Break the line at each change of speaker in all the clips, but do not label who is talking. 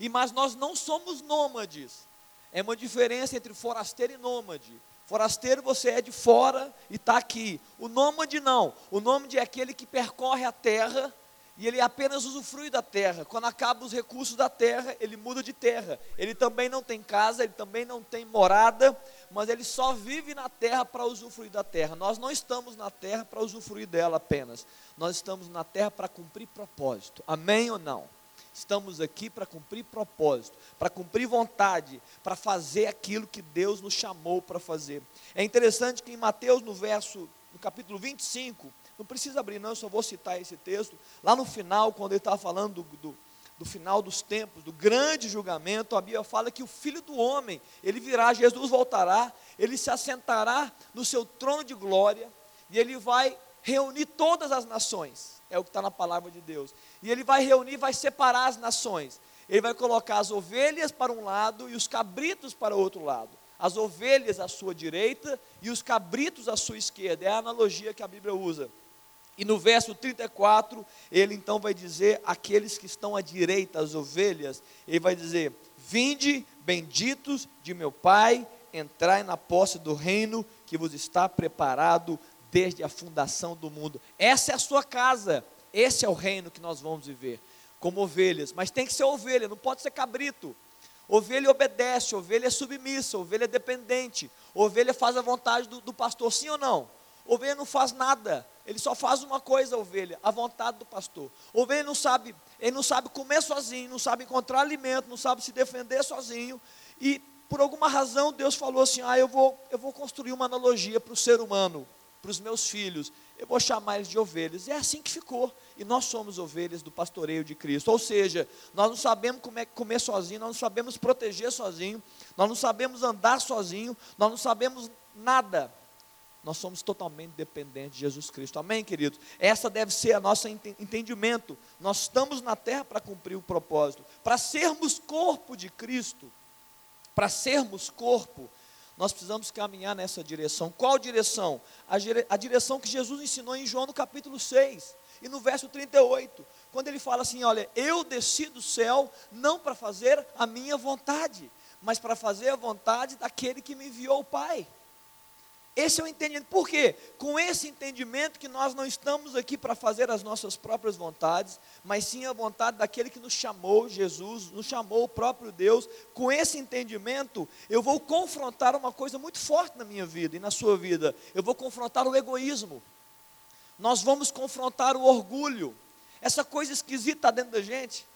E mas nós não somos nômades. É uma diferença entre forasteiro e nômade. Forasteiro você é de fora e está aqui. O nômade não. O nômade é aquele que percorre a terra e ele apenas usufrui da terra. Quando acabam os recursos da terra, ele muda de terra. Ele também não tem casa, ele também não tem morada, mas ele só vive na terra para usufruir da terra. Nós não estamos na terra para usufruir dela apenas. Nós estamos na terra para cumprir propósito. Amém ou não? Estamos aqui para cumprir propósito, para cumprir vontade, para fazer aquilo que Deus nos chamou para fazer. É interessante que em Mateus, no verso, no capítulo 25, não precisa abrir, não, eu só vou citar esse texto. Lá no final, quando ele estava falando do, do, do, final dos tempos, do grande julgamento, a Bíblia fala que o filho do homem, ele virá, Jesus voltará, ele se assentará no seu trono de glória, e ele vai reunir todas as nações. É o que está na palavra de Deus. E ele vai reunir, vai separar as nações. Ele vai colocar as ovelhas para um lado e os cabritos para o outro lado. As ovelhas à sua direita e os cabritos à sua esquerda. É a analogia que a Bíblia usa. E no verso 34, ele então vai dizer: aqueles que estão à direita, as ovelhas, ele vai dizer: Vinde, benditos de meu Pai, entrai na posse do reino que vos está preparado desde a fundação do mundo. Essa é a sua casa, esse é o reino que nós vamos viver, como ovelhas, mas tem que ser ovelha, não pode ser cabrito. Ovelha obedece, ovelha é submissa, ovelha é dependente, ovelha faz a vontade do, do pastor, sim ou não? Ovelha não faz nada, ele só faz uma coisa, ovelha, a vontade do pastor. Ovelha não sabe, ele não sabe comer sozinho, não sabe encontrar alimento, não sabe se defender sozinho. E por alguma razão Deus falou assim: "Ah, eu vou, eu vou construir uma analogia para o ser humano, para os meus filhos. Eu vou chamar eles de ovelhas". E é assim que ficou. E nós somos ovelhas do pastoreio de Cristo. Ou seja, nós não sabemos como é comer sozinho, nós não sabemos proteger sozinho, nós não sabemos andar sozinho, nós não sabemos nada nós somos totalmente dependentes de Jesus Cristo. Amém, queridos? Essa deve ser a nosso entendimento. Nós estamos na terra para cumprir o propósito. Para sermos corpo de Cristo, para sermos corpo, nós precisamos caminhar nessa direção. Qual direção? A, a direção que Jesus ensinou em João no capítulo 6 e no verso 38, quando ele fala assim: Olha, eu desci do céu não para fazer a minha vontade, mas para fazer a vontade daquele que me enviou o Pai. Esse é o entendimento. Por quê? Com esse entendimento que nós não estamos aqui para fazer as nossas próprias vontades, mas sim a vontade daquele que nos chamou, Jesus, nos chamou o próprio Deus. Com esse entendimento, eu vou confrontar uma coisa muito forte na minha vida e na sua vida. Eu vou confrontar o egoísmo. Nós vamos confrontar o orgulho. Essa coisa esquisita dentro da gente.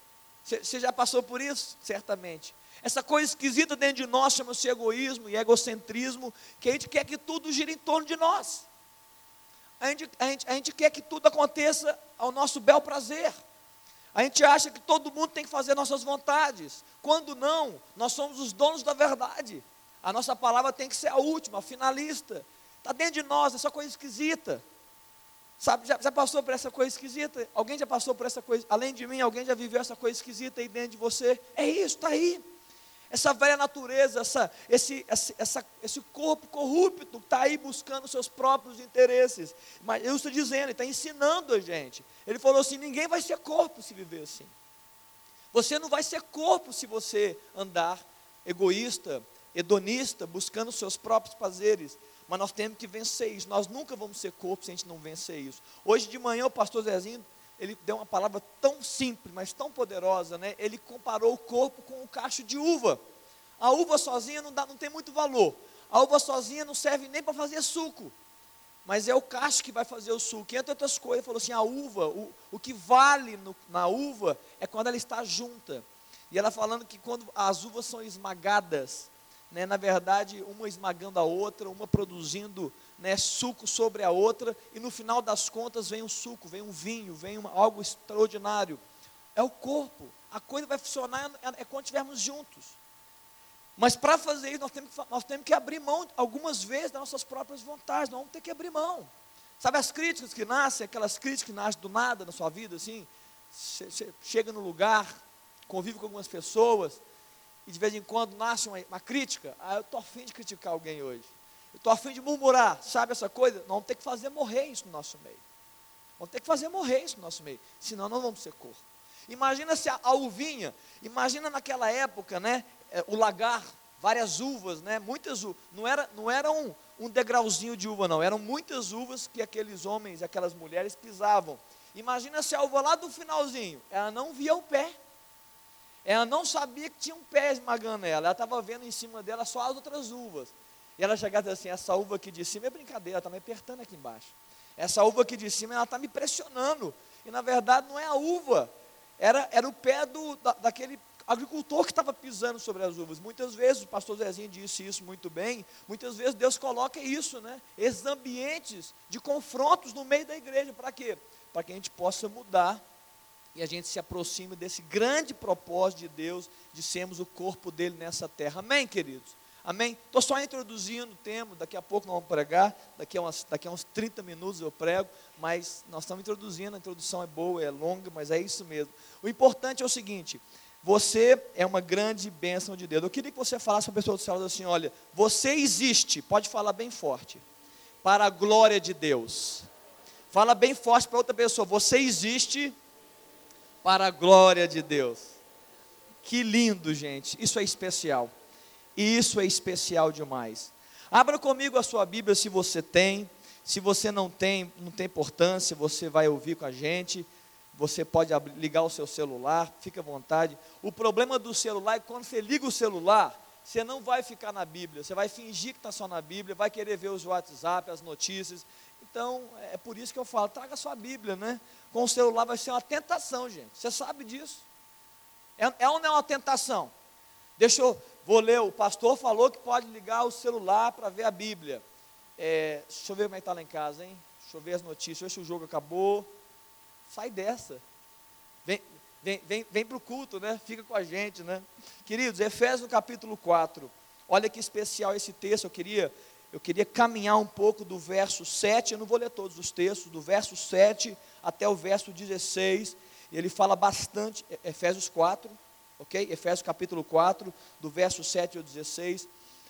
Você já passou por isso? Certamente. Essa coisa esquisita dentro de nós chama-se egoísmo e egocentrismo, que a gente quer que tudo gire em torno de nós. A gente, a gente, a gente quer que tudo aconteça ao nosso bel prazer. A gente acha que todo mundo tem que fazer nossas vontades. Quando não, nós somos os donos da verdade. A nossa palavra tem que ser a última, a finalista. Está dentro de nós, essa coisa esquisita. Sabe, já, já, passou por essa coisa esquisita? Alguém já passou por essa coisa? Além de mim, alguém já viveu essa coisa esquisita aí dentro de você? É isso, está aí essa velha natureza, essa, esse, essa, esse corpo corrupto que está aí buscando seus próprios interesses. Mas eu estou dizendo, ele está ensinando a gente. Ele falou assim: ninguém vai ser corpo se viver assim. Você não vai ser corpo se você andar egoísta, hedonista, buscando seus próprios prazeres. Mas nós temos que vencer isso. Nós nunca vamos ser corpo se a gente não vencer isso. Hoje de manhã o pastor Zezinho ele deu uma palavra tão simples, mas tão poderosa, né? Ele comparou o corpo com um cacho de uva. A uva sozinha não, dá, não tem muito valor. A uva sozinha não serve nem para fazer suco. Mas é o cacho que vai fazer o suco. E entre outras coisas, ele falou assim: a uva, o, o que vale no, na uva é quando ela está junta. E ela falando que quando as uvas são esmagadas, né, na verdade, uma esmagando a outra, uma produzindo né, suco sobre a outra, e no final das contas vem um suco, vem um vinho, vem uma, algo extraordinário. É o corpo. A coisa vai funcionar é, é quando estivermos juntos. Mas para fazer isso, nós temos, que, nós temos que abrir mão, algumas vezes, das nossas próprias vontades. Nós vamos ter que abrir mão. Sabe as críticas que nascem, aquelas críticas que nascem do nada na sua vida, assim? Chega no lugar, convive com algumas pessoas, e de vez em quando nasce uma, uma crítica. Ah, eu estou afim de criticar alguém hoje. Eu estou afim de murmurar, sabe essa coisa? Nós vamos ter que fazer morrer isso no nosso meio. Vamos ter que fazer morrer isso no nosso meio. Senão não vamos ser corpo. Imagina se a, a uvinha, imagina naquela época, né? É, o lagar, várias uvas, né? Muitas uvas. Não era, não era um, um degrauzinho de uva, não. Eram muitas uvas que aqueles homens, aquelas mulheres pisavam. Imagina se a uva lá do finalzinho, ela não via o pé. Ela não sabia que tinha um pé esmagando ela. Ela estava vendo em cima dela só as outras uvas. E ela chegava assim: essa uva aqui de cima é brincadeira, está me apertando aqui embaixo. Essa uva aqui de cima, ela está me pressionando. E na verdade não é a uva, era, era o pé do, da, daquele agricultor que estava pisando sobre as uvas. Muitas vezes, o pastor Zezinho disse isso muito bem, muitas vezes Deus coloca isso, né? Esses ambientes de confrontos no meio da igreja, para quê? Para que a gente possa mudar e a gente se aproxime desse grande propósito de Deus de sermos o corpo dele nessa terra. Amém, queridos? Amém? Estou só introduzindo o tema, daqui a pouco nós vamos pregar, daqui a, umas, daqui a uns 30 minutos eu prego, mas nós estamos introduzindo, a introdução é boa, é longa, mas é isso mesmo. O importante é o seguinte: você é uma grande bênção de Deus. Eu queria que você falasse para a pessoa do céu assim: olha, você existe, pode falar bem forte, para a glória de Deus. Fala bem forte para outra pessoa: você existe para a glória de Deus. Que lindo, gente, isso é especial. E isso é especial demais. Abra comigo a sua Bíblia se você tem. Se você não tem, não tem importância, você vai ouvir com a gente. Você pode ligar o seu celular, fique à vontade. O problema do celular é que quando você liga o celular, você não vai ficar na Bíblia, você vai fingir que está só na Bíblia, vai querer ver os WhatsApp, as notícias. Então, é por isso que eu falo, traga a sua Bíblia, né? Com o celular vai ser uma tentação, gente. Você sabe disso. É, é ou não é uma tentação? Deixa eu, Vou ler, o pastor falou que pode ligar o celular para ver a Bíblia. É, deixa eu ver como é que está lá em casa, hein? Deixa eu ver as notícias, deixa eu ver se o jogo acabou. Sai dessa. Vem, vem, vem, vem para o culto, né? Fica com a gente, né? Queridos, Efésios capítulo 4. Olha que especial esse texto. Eu queria, eu queria caminhar um pouco do verso 7. Eu não vou ler todos os textos, do verso 7 até o verso 16. Ele fala bastante, Efésios 4, ok? Efésios capítulo 4, do verso 7 ao 16.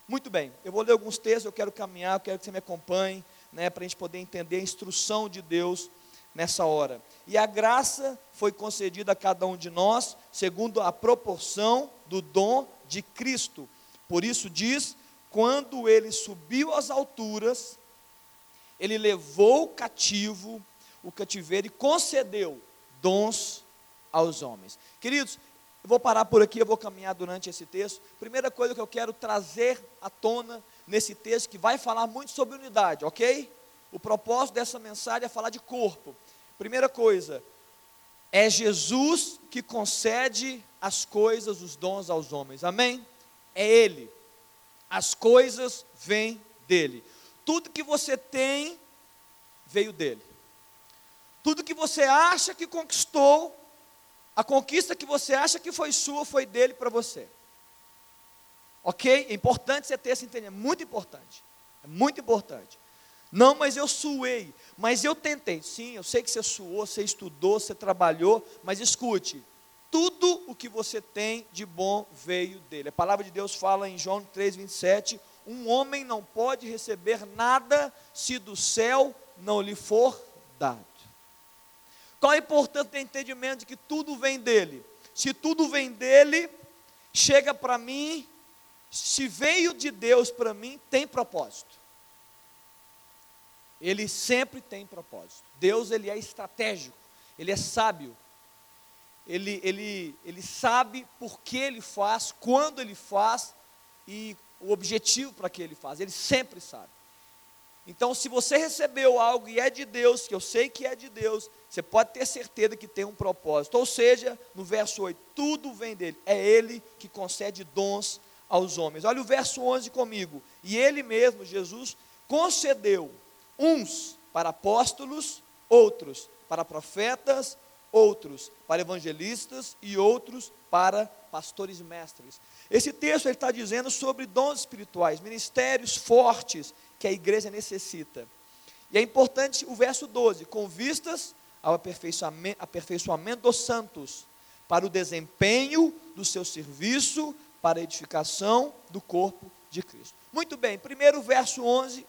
Muito bem, eu vou ler alguns textos, eu quero caminhar, eu quero que você me acompanhe, né, para a gente poder entender a instrução de Deus nessa hora. E a graça foi concedida a cada um de nós, segundo a proporção do dom de Cristo. Por isso diz: quando ele subiu às alturas, ele levou cativo o cativeiro e concedeu dons aos homens. Queridos, eu vou parar por aqui, eu vou caminhar durante esse texto. Primeira coisa que eu quero trazer à tona nesse texto, que vai falar muito sobre unidade, ok? O propósito dessa mensagem é falar de corpo. Primeira coisa, é Jesus que concede as coisas, os dons aos homens, amém? É Ele. As coisas vêm dele. Tudo que você tem veio dele. Tudo que você acha que conquistou a conquista que você acha que foi sua foi dele para você. Ok? É importante você ter esse entendimento. Muito importante. É muito importante. Não, mas eu suei. Mas eu tentei. Sim, eu sei que você suou, você estudou, você trabalhou. Mas escute: tudo o que você tem de bom veio dele. A palavra de Deus fala em João 3,27: Um homem não pode receber nada se do céu não lhe for dado. Qual a importância do entendimento de que tudo vem dele? Se tudo vem dele, chega para mim, se veio de Deus para mim, tem propósito. Ele sempre tem propósito. Deus ele é estratégico, ele é sábio. Ele, ele, ele sabe por que ele faz, quando ele faz e o objetivo para que ele faz. Ele sempre sabe. Então, se você recebeu algo e é de Deus, que eu sei que é de Deus, você pode ter certeza que tem um propósito. Ou seja, no verso 8, tudo vem dele. É ele que concede dons aos homens. Olha o verso 11 comigo. E ele mesmo, Jesus, concedeu uns para apóstolos, outros para profetas, outros para evangelistas e outros para pastores e mestres. Esse texto ele está dizendo sobre dons espirituais, ministérios fortes que a igreja necessita. E é importante o verso 12: com vistas ao aperfeiçoamento, aperfeiçoamento dos santos, para o desempenho do seu serviço, para a edificação do corpo de Cristo. Muito bem, primeiro verso 11,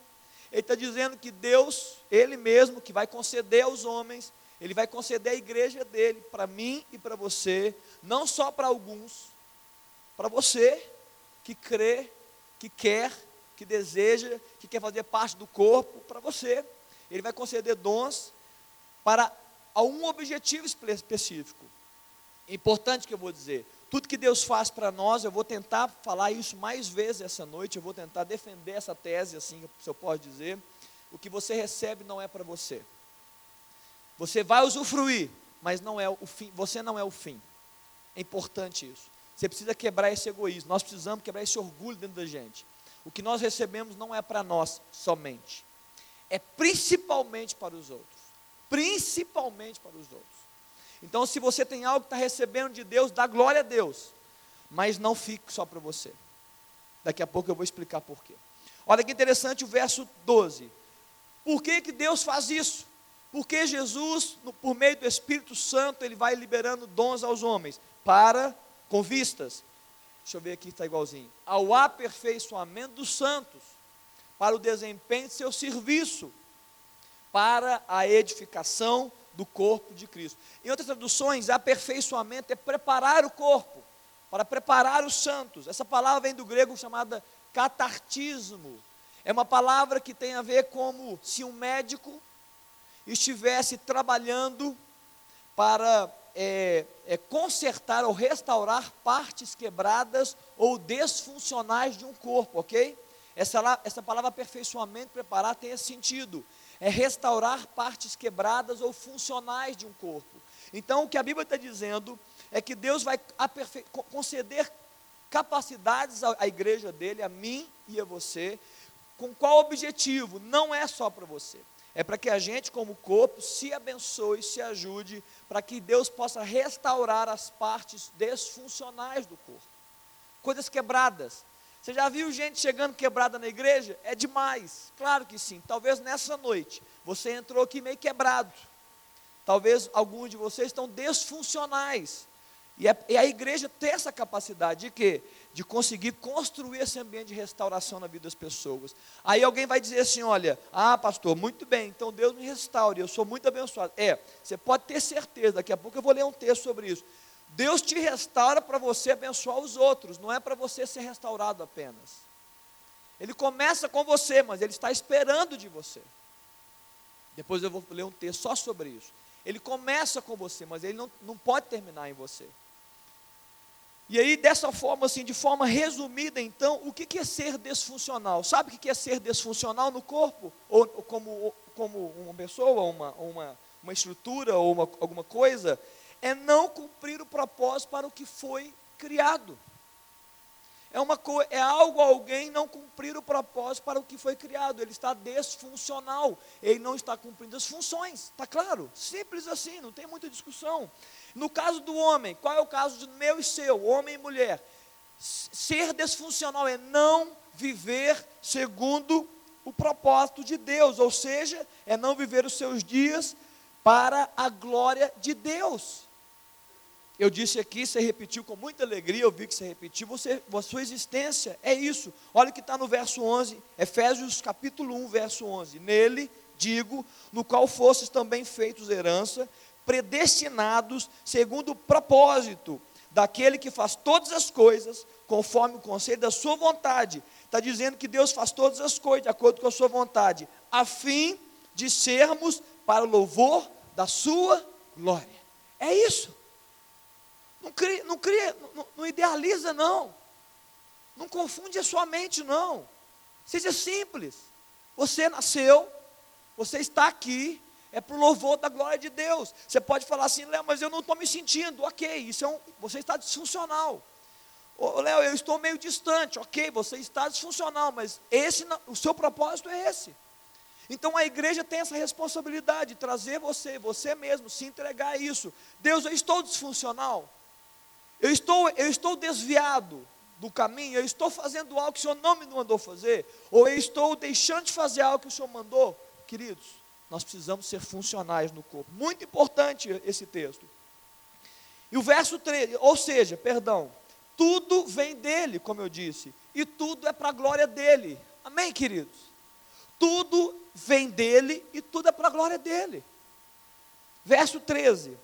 ele está dizendo que Deus, Ele mesmo, que vai conceder aos homens Ele vai conceder a igreja dele para mim e para você, não só para alguns, para você que crê, que quer, que deseja, que quer fazer parte do corpo, para você. Ele vai conceder dons para um objetivo específico. Importante que eu vou dizer. Tudo que Deus faz para nós, eu vou tentar falar isso mais vezes essa noite, eu vou tentar defender essa tese, assim, se eu posso dizer. O que você recebe não é para você. Você vai usufruir, mas não é o fim, você não é o fim. É importante isso. Você precisa quebrar esse egoísmo. Nós precisamos quebrar esse orgulho dentro da gente. O que nós recebemos não é para nós somente. É principalmente para os outros. Principalmente para os outros. Então, se você tem algo que está recebendo de Deus, dá glória a Deus. Mas não fique só para você. Daqui a pouco eu vou explicar por quê. Olha que interessante o verso 12. Por que, que Deus faz isso? Porque Jesus, por meio do Espírito Santo, ele vai liberando dons aos homens para com vistas. Deixa eu ver aqui, está igualzinho. Ao aperfeiçoamento dos santos, para o desempenho de seu serviço, para a edificação do corpo de Cristo. Em outras traduções, aperfeiçoamento é preparar o corpo, para preparar os santos. Essa palavra vem do grego chamada catartismo. É uma palavra que tem a ver como se um médico estivesse trabalhando para é, é, consertar ou restaurar partes quebradas ou desfuncionais de um corpo, ok? Essa, essa palavra aperfeiçoamento, preparar, tem esse sentido. É restaurar partes quebradas ou funcionais de um corpo. Então, o que a Bíblia está dizendo é que Deus vai conceder capacidades à, à igreja dele, a mim e a você, com qual objetivo? Não é só para você é para que a gente, como corpo, se abençoe, se ajude, para que Deus possa restaurar as partes desfuncionais do corpo. Coisas quebradas. Você já viu gente chegando quebrada na igreja? É demais. Claro que sim. Talvez nessa noite você entrou aqui meio quebrado. Talvez alguns de vocês estão desfuncionais. E, é, e a igreja tem essa capacidade de quê? De conseguir construir esse ambiente de restauração na vida das pessoas. Aí alguém vai dizer assim: olha, ah, pastor, muito bem, então Deus me restaure, eu sou muito abençoado. É, você pode ter certeza, daqui a pouco eu vou ler um texto sobre isso. Deus te restaura para você abençoar os outros, não é para você ser restaurado apenas. Ele começa com você, mas ele está esperando de você. Depois eu vou ler um texto só sobre isso. Ele começa com você, mas ele não, não pode terminar em você. E aí, dessa forma, assim, de forma resumida, então, o que é ser desfuncional? Sabe o que é ser desfuncional no corpo? Ou, ou como, como uma pessoa, uma, uma, uma estrutura, ou uma, alguma coisa? É não cumprir o propósito para o que foi criado. É, uma é algo alguém não cumprir o propósito para o que foi criado. Ele está desfuncional. Ele não está cumprindo as funções. Está claro? Simples assim, não tem muita discussão. No caso do homem, qual é o caso de meu e seu, homem e mulher? Ser desfuncional é não viver segundo o propósito de Deus, ou seja, é não viver os seus dias para a glória de Deus. Eu disse aqui, você repetiu com muita alegria, eu vi que você repetiu, você, a sua existência é isso. Olha o que está no verso 11, Efésios capítulo 1, verso 11. Nele, digo, no qual fostes também feitos herança, predestinados segundo o propósito daquele que faz todas as coisas conforme o conselho da sua vontade. Está dizendo que Deus faz todas as coisas de acordo com a sua vontade, a fim de sermos para o louvor da sua glória. É isso. Não, cria, não, cria, não, não idealiza, não. Não confunde a sua mente, não. Seja simples. Você nasceu, você está aqui, é para o louvor da glória de Deus. Você pode falar assim, Léo, mas eu não estou me sentindo. Ok, isso é um, você está disfuncional. Ô, Léo, eu estou meio distante. Ok, você está disfuncional, mas esse, o seu propósito é esse. Então a igreja tem essa responsabilidade de trazer você, você mesmo, se entregar a isso. Deus, eu estou disfuncional. Eu estou, eu estou desviado do caminho, eu estou fazendo algo que o Senhor não me mandou fazer, ou eu estou deixando de fazer algo que o Senhor mandou. Queridos, nós precisamos ser funcionais no corpo. Muito importante esse texto. E o verso 13, ou seja, perdão, tudo vem dele, como eu disse, e tudo é para a glória dele. Amém, queridos? Tudo vem dele e tudo é para a glória dele. Verso 13: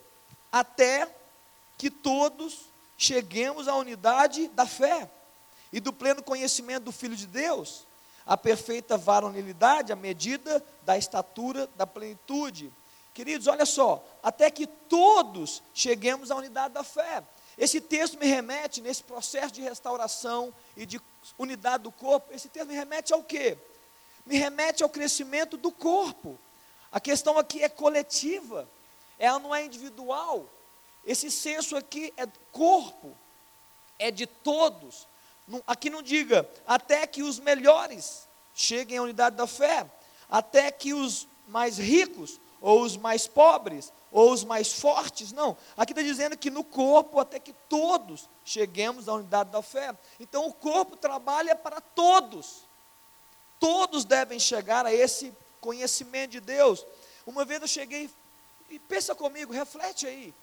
Até que todos cheguemos à unidade da fé e do pleno conhecimento do Filho de Deus, a perfeita varonilidade, a medida da estatura da plenitude. Queridos, olha só, até que todos cheguemos à unidade da fé. Esse texto me remete, nesse processo de restauração e de unidade do corpo, esse texto me remete ao quê? Me remete ao crescimento do corpo. A questão aqui é coletiva, ela não é individual. Esse senso aqui é corpo, é de todos. Aqui não diga, até que os melhores cheguem à unidade da fé, até que os mais ricos, ou os mais pobres, ou os mais fortes, não. Aqui está dizendo que no corpo, até que todos cheguemos à unidade da fé. Então o corpo trabalha para todos. Todos devem chegar a esse conhecimento de Deus. Uma vez eu cheguei, e pensa comigo, reflete aí.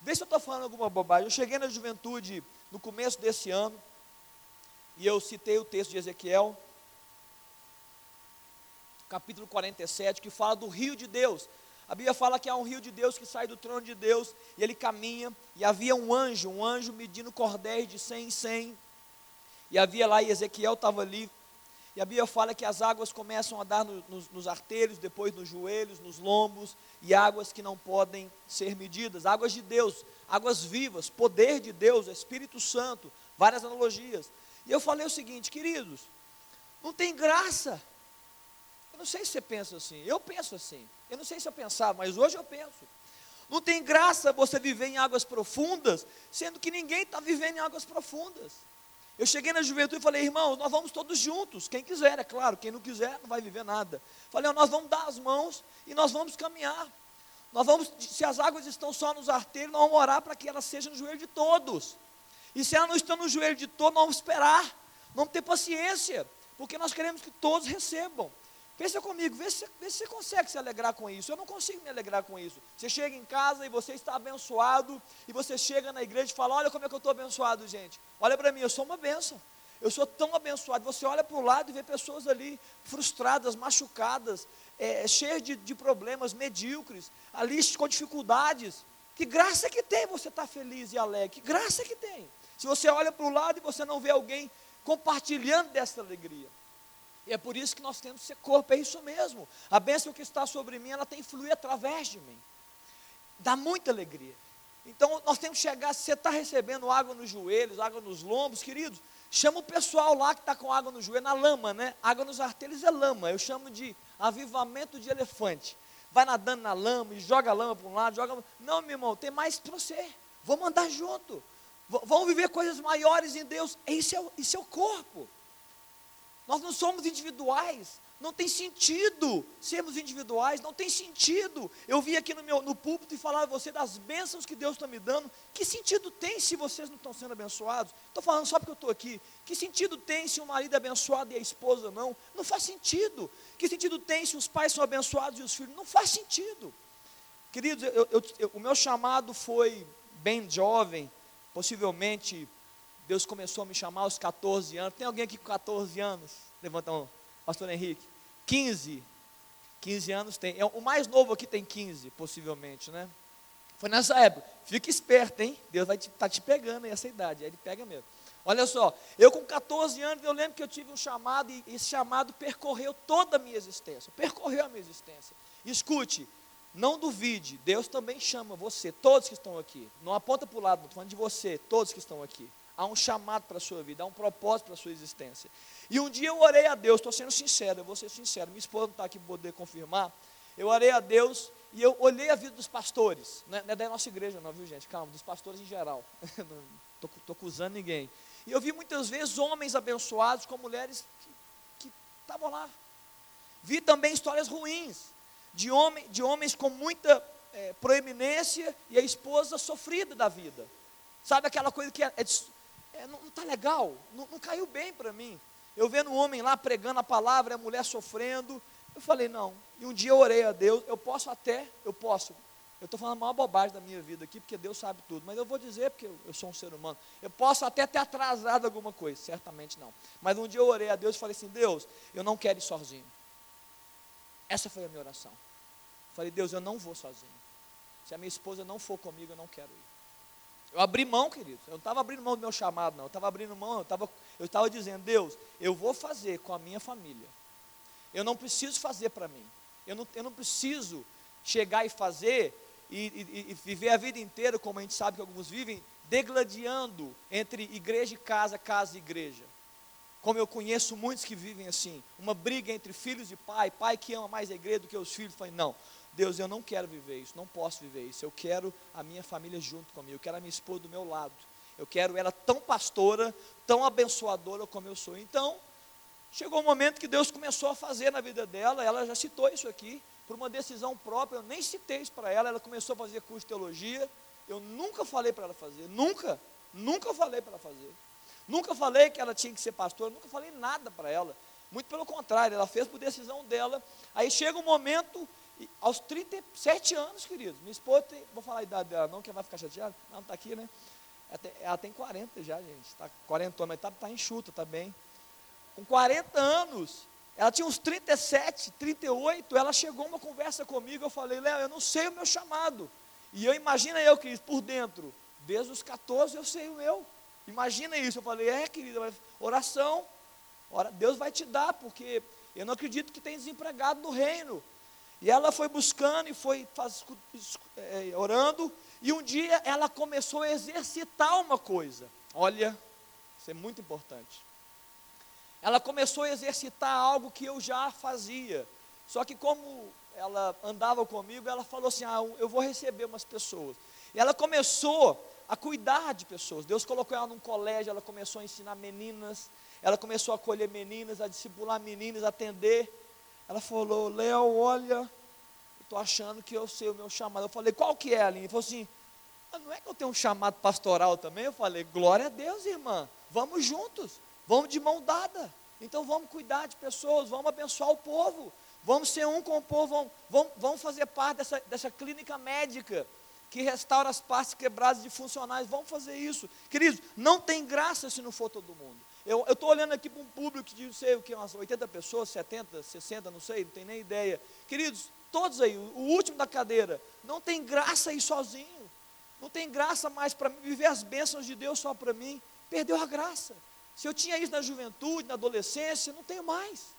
Vê se eu estou falando alguma bobagem. Eu cheguei na juventude no começo desse ano, e eu citei o texto de Ezequiel, capítulo 47, que fala do rio de Deus. A Bíblia fala que há um rio de Deus que sai do trono de Deus, e ele caminha, e havia um anjo, um anjo medindo cordéis de 100 em 100, e havia lá, e Ezequiel estava ali, e a Bíblia fala que as águas começam a dar no, nos, nos artelhos, depois nos joelhos, nos lombos, e águas que não podem ser medidas, águas de Deus, águas vivas, poder de Deus, Espírito Santo, várias analogias. E eu falei o seguinte, queridos, não tem graça. Eu não sei se você pensa assim, eu penso assim. Eu não sei se eu pensava, mas hoje eu penso. Não tem graça você viver em águas profundas, sendo que ninguém está vivendo em águas profundas. Eu cheguei na juventude e falei, irmãos, nós vamos todos juntos. Quem quiser, é claro, quem não quiser não vai viver nada. Falei, nós vamos dar as mãos e nós vamos caminhar. Nós vamos, se as águas estão só nos arteiros, nós vamos orar para que elas sejam no joelho de todos. E se elas não estão no joelho de todos, nós vamos esperar. Vamos ter paciência, porque nós queremos que todos recebam. Pensa comigo, vê se, vê se você consegue se alegrar com isso. Eu não consigo me alegrar com isso. Você chega em casa e você está abençoado, e você chega na igreja e fala: Olha como é que eu estou abençoado, gente. Olha para mim, eu sou uma bênção. Eu sou tão abençoado. Você olha para o lado e vê pessoas ali frustradas, machucadas, é, cheias de, de problemas, medíocres, ali com dificuldades. Que graça que tem você estar tá feliz e alegre. Que graça que tem. Se você olha para o lado e você não vê alguém compartilhando dessa alegria. E é por isso que nós temos que ser corpo, é isso mesmo. A bênção que está sobre mim, ela tem que fluir através de mim. Dá muita alegria. Então nós temos que chegar, se você está recebendo água nos joelhos, água nos lombos, queridos, chama o pessoal lá que está com água no joelho, na lama, né? Água nos artelhos é lama, eu chamo de avivamento de elefante. Vai nadando na lama e joga a lama para um lado, joga. Não, meu irmão, tem mais para você. Vamos andar junto. V vamos viver coisas maiores em Deus. Isso é, isso é o corpo. Nós não somos individuais. Não tem sentido sermos individuais, não tem sentido. Eu vi aqui no, meu, no púlpito e falar a você das bênçãos que Deus está me dando. Que sentido tem se vocês não estão sendo abençoados? Estou falando só porque eu estou aqui. Que sentido tem se o marido é abençoado e a esposa não? Não faz sentido. Que sentido tem se os pais são abençoados e os filhos? Não faz sentido. Queridos, eu, eu, eu, o meu chamado foi bem jovem, possivelmente Deus começou a me chamar aos 14 anos. Tem alguém aqui com 14 anos? Levanta a. Pastor Henrique. 15. 15 anos tem. É, o mais novo aqui tem 15, possivelmente, né? Foi nessa época. Fica esperto, hein? Deus vai estar te, tá te pegando essa idade. Aí ele pega mesmo. Olha só, eu com 14 anos, eu lembro que eu tive um chamado, e esse chamado percorreu toda a minha existência. Percorreu a minha existência. Escute, não duvide, Deus também chama você, todos que estão aqui. Não aponta para o lado, estou falando de você, todos que estão aqui há um chamado para a sua vida, há um propósito para a sua existência. E um dia eu orei a Deus, estou sendo sincero, eu vou ser sincero, minha esposa não está aqui para poder confirmar. Eu orei a Deus e eu olhei a vida dos pastores, não é, não é da noessa igreja, não, viu gente? Calma, dos pastores em geral, estou acusando ninguém. E eu vi muitas vezes homens abençoados com mulheres que estavam lá. Vi também histórias ruins, de, homem, de homens com muita é, proeminência e a esposa sofrida da vida. Sabe aquela coisa que é, é é, não está legal, não, não, caiu bem para mim. Eu vendo um homem lá pregando a palavra, a mulher sofrendo. Eu falei, não. E um dia eu orei a Deus, eu posso até, eu posso. Eu estou falando a maior bobagem da minha vida aqui, porque Deus sabe tudo. Mas eu vou dizer, porque eu, eu sou um ser humano. Eu posso até ter atrasado alguma coisa, certamente não. Mas um dia eu orei a Deus e falei assim: Deus, eu não quero ir sozinho. Essa foi a minha oração. Falei, Deus, eu não vou sozinho. Se a minha esposa não for comigo, eu não quero ir. Eu abri mão, querido. Eu não estava abrindo mão do meu chamado, não. Eu estava abrindo mão, eu estava eu dizendo, Deus, eu vou fazer com a minha família. Eu não preciso fazer para mim. Eu não, eu não preciso chegar e fazer e, e, e, viver a vida inteira, como a gente sabe que alguns vivem, degladiando entre igreja e casa, casa e igreja. Como eu conheço muitos que vivem assim, uma briga entre filhos e pai, pai que ama mais a igreja do que os filhos. Falei, não, Deus, eu não quero viver isso, não posso viver isso. Eu quero a minha família junto comigo, eu quero a minha esposa do meu lado. Eu quero ela tão pastora, tão abençoadora como eu sou. Então, chegou um momento que Deus começou a fazer na vida dela, ela já citou isso aqui, por uma decisão própria, eu nem citei isso para ela, ela começou a fazer curso de teologia, eu nunca falei para ela fazer, nunca, nunca falei para ela fazer. Nunca falei que ela tinha que ser pastora, nunca falei nada para ela. Muito pelo contrário, ela fez por decisão dela. Aí chega um momento, aos 37 anos, querido, minha esposa tem, vou falar a idade dela não, que ela vai ficar chateada, não está aqui, né? Ela tem, ela tem 40 já, gente. Está 40 anos, mas está tá enxuta, está bem. Com 40 anos, ela tinha uns 37, 38, ela chegou uma conversa comigo, eu falei, Léo, eu não sei o meu chamado. E eu imagina eu, querido, por dentro, desde os 14 eu sei o meu. Imagina isso. Eu falei, é, querida, mas oração, ora, Deus vai te dar, porque eu não acredito que tem desempregado no reino. E ela foi buscando e foi faz, é, orando, e um dia ela começou a exercitar uma coisa. Olha, isso é muito importante. Ela começou a exercitar algo que eu já fazia. Só que como ela andava comigo, ela falou assim: "Ah, eu vou receber umas pessoas". E ela começou a cuidar de pessoas. Deus colocou ela num colégio, ela começou a ensinar meninas, ela começou a acolher meninas, a discipular meninas, a atender. Ela falou: "Léo, olha, estou achando que eu sei o meu chamado. Eu falei, qual que é, Aline? Ele falou assim, ah, não é que eu tenho um chamado pastoral também? Eu falei, glória a Deus, irmã, vamos juntos, vamos de mão dada. Então vamos cuidar de pessoas, vamos abençoar o povo, vamos ser um com o povo, vamos, vamos, fazer parte dessa, dessa clínica médica que restaura as partes quebradas de funcionários, vamos fazer isso. Queridos, não tem graça se não for todo mundo. Eu estou olhando aqui para um público de, não sei o que, umas 80 pessoas, 70, 60, não sei, não tenho nem ideia. Queridos, todos aí, o último da cadeira, não tem graça ir sozinho, não tem graça mais para viver as bênçãos de Deus só para mim, perdeu a graça. Se eu tinha isso na juventude, na adolescência, não tenho mais.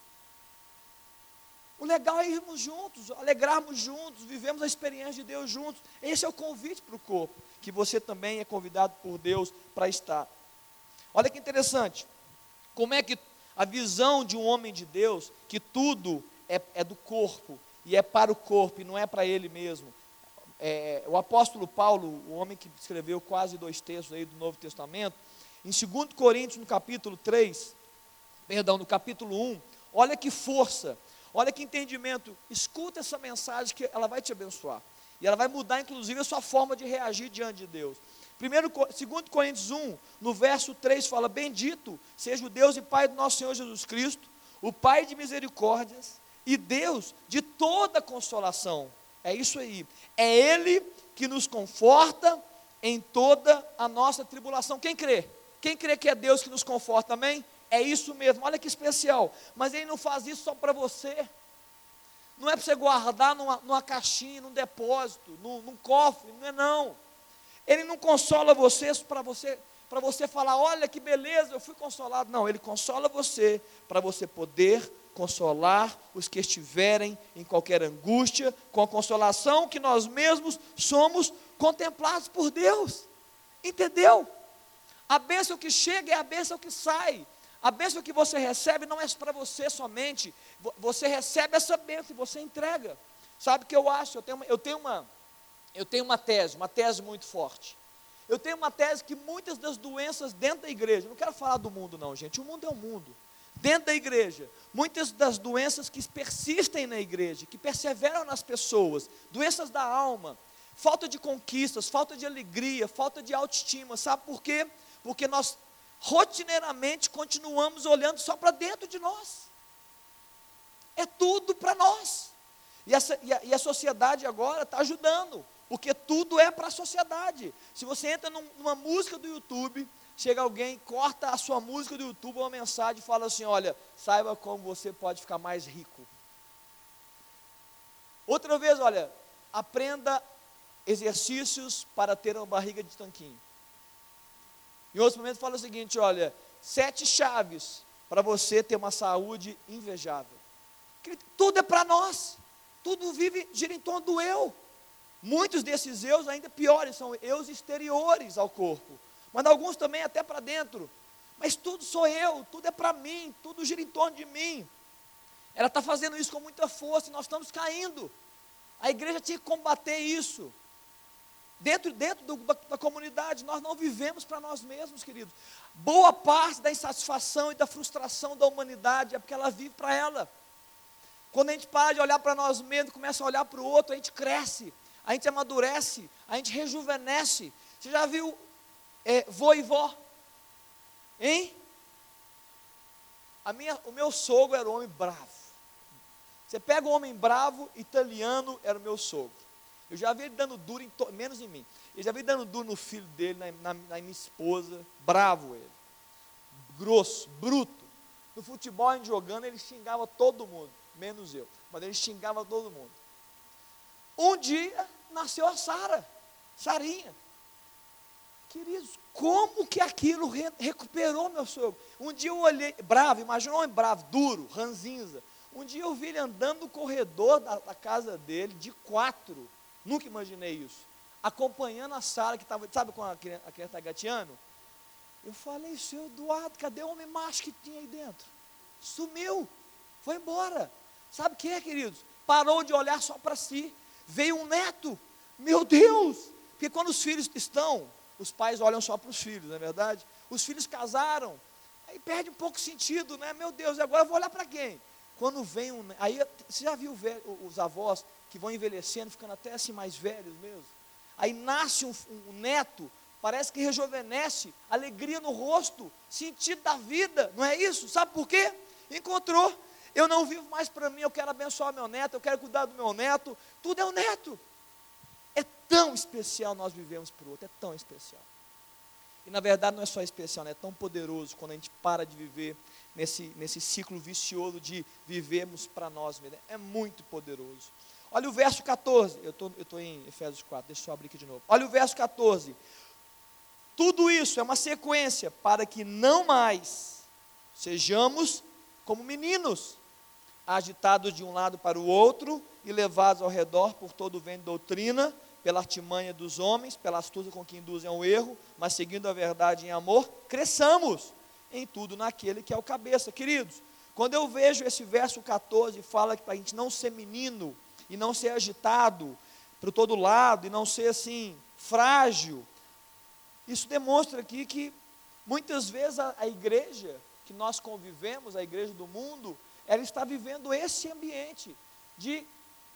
O legal é irmos juntos, alegrarmos juntos, vivemos a experiência de Deus juntos. Esse é o convite para o corpo, que você também é convidado por Deus para estar. Olha que interessante, como é que a visão de um homem de Deus, que tudo é, é do corpo, e é para o corpo e não é para ele mesmo. É, o apóstolo Paulo, o homem que escreveu quase dois textos aí do Novo Testamento, em 2 Coríntios, no capítulo 3, perdão, no capítulo 1, olha que força, olha que entendimento, escuta essa mensagem que ela vai te abençoar. E ela vai mudar, inclusive, a sua forma de reagir diante de Deus. Primeiro, 2 Coríntios 1, no verso 3, fala: Bendito seja o Deus e Pai do nosso Senhor Jesus Cristo, o Pai de misericórdias e Deus de toda consolação. É isso aí. É Ele que nos conforta em toda a nossa tribulação. Quem crê? Quem crê que é Deus que nos conforta também? É isso mesmo. Olha que especial. Mas Ele não faz isso só para você. Não é para você guardar numa, numa caixinha, num depósito, num, num cofre. Não é não. Ele não consola você para você para você falar, olha que beleza, eu fui consolado. Não, ele consola você para você poder consolar os que estiverem em qualquer angústia, com a consolação que nós mesmos somos contemplados por Deus. Entendeu? A bênção que chega é a bênção que sai. A bênção que você recebe não é para você somente. Você recebe essa bênção e você entrega. Sabe o que eu acho? Eu tenho, uma, eu, tenho uma, eu tenho uma tese, uma tese muito forte. Eu tenho uma tese que muitas das doenças dentro da igreja, não quero falar do mundo, não, gente. O mundo é o mundo dentro da igreja, muitas das doenças que persistem na igreja, que perseveram nas pessoas, doenças da alma, falta de conquistas, falta de alegria, falta de autoestima, sabe por quê? Porque nós rotineiramente continuamos olhando só para dentro de nós, é tudo para nós, e, essa, e, a, e a sociedade agora está ajudando, porque tudo é para a sociedade. Se você entra num, numa música do YouTube, chega alguém, corta a sua música do YouTube, uma mensagem e fala assim: olha, saiba como você pode ficar mais rico. Outra vez, olha, aprenda exercícios para ter uma barriga de tanquinho. Em outros momentos fala o seguinte, olha, sete chaves para você ter uma saúde invejável. Tudo é para nós. Tudo vive gira em torno do eu. Muitos desses eus ainda piores, são eus exteriores ao corpo. Mas alguns também até para dentro. Mas tudo sou eu, tudo é para mim, tudo gira em torno de mim. Ela está fazendo isso com muita força e nós estamos caindo. A igreja tinha que combater isso. Dentro, dentro do, da, da comunidade, nós não vivemos para nós mesmos, queridos. Boa parte da insatisfação e da frustração da humanidade é porque ela vive para ela. Quando a gente para de olhar para nós mesmos, começa a olhar para o outro, a gente cresce, a gente amadurece, a gente rejuvenesce. Você já viu é, vô e vó? Hein? A minha, o meu sogro era um homem bravo. Você pega um homem bravo, italiano, era o meu sogro. Eu já vi ele dando duro, em to, menos em mim. Eu já vi dando duro no filho dele, na, na, na minha esposa. Bravo ele. Grosso, bruto. No futebol, jogando, ele xingava todo mundo, menos eu. Mas ele xingava todo mundo. Um dia, nasceu a Sara, Sarinha. Queridos, como que aquilo re, recuperou meu sogro? Um dia eu olhei, bravo, imagina um homem bravo, duro, ranzinza. Um dia eu vi ele andando no corredor da, da casa dele, de quatro, nunca imaginei isso, acompanhando a Sara, que estava, sabe quando a criança está gateando? Eu falei, seu Eduardo, cadê o homem macho que tinha aí dentro? Sumiu, foi embora. Sabe o que é, queridos? Parou de olhar só para si. Veio um neto, meu Deus! Porque quando os filhos estão, os pais olham só para os filhos, não é verdade? Os filhos casaram, aí perde um pouco sentido, né? Meu Deus, agora eu vou olhar para quem? Quando vem um. Aí você já viu os avós que vão envelhecendo, ficando até assim mais velhos mesmo? Aí nasce um, um neto, parece que rejuvenesce, alegria no rosto, sentido da vida, não é isso? Sabe por quê? Encontrou. Eu não vivo mais para mim, eu quero abençoar meu neto, eu quero cuidar do meu neto, tudo é o neto. É tão especial nós vivemos para o outro, é tão especial. E na verdade não é só especial, né? é tão poderoso quando a gente para de viver nesse, nesse ciclo vicioso de vivemos para nós mesmos. É muito poderoso. Olha o verso 14, eu tô, estou em Efésios 4, deixa eu abrir aqui de novo. Olha o verso 14. Tudo isso é uma sequência para que não mais sejamos como meninos, agitados de um lado para o outro e levados ao redor por todo o vento de doutrina, pela artimanha dos homens, pela astúcia com que induzem ao erro, mas seguindo a verdade em amor, cresçamos em tudo naquele que é o cabeça. Queridos, quando eu vejo esse verso 14, fala que para a gente não ser menino e não ser agitado para todo lado e não ser assim, frágil, isso demonstra aqui que muitas vezes a, a igreja que nós convivemos, a igreja do mundo, ela está vivendo esse ambiente de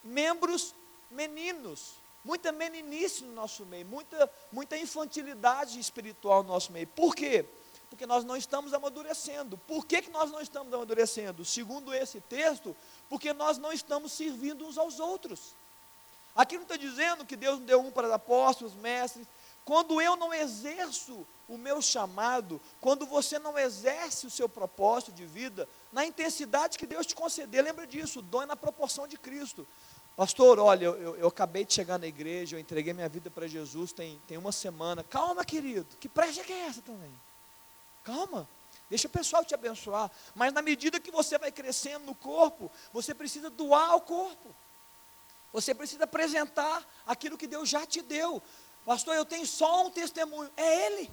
membros meninos, muita meninice no nosso meio, muita, muita infantilidade espiritual no nosso meio. Por quê? Porque nós não estamos amadurecendo. Por que, que nós não estamos amadurecendo? Segundo esse texto, porque nós não estamos servindo uns aos outros. Aqui não está dizendo que Deus deu um para os apóstolos, mestres. Quando eu não exerço o meu chamado, quando você não exerce o seu propósito de vida, na intensidade que Deus te conceder, lembra disso, dom é na proporção de Cristo. Pastor, olha, eu, eu, acabei de chegar na igreja, eu entreguei minha vida para Jesus tem, tem uma semana. Calma, querido, que pressa que é essa também? Calma, deixa o pessoal te abençoar. Mas na medida que você vai crescendo no corpo, você precisa doar ao corpo. Você precisa apresentar aquilo que Deus já te deu. Pastor, eu tenho só um testemunho. É Ele.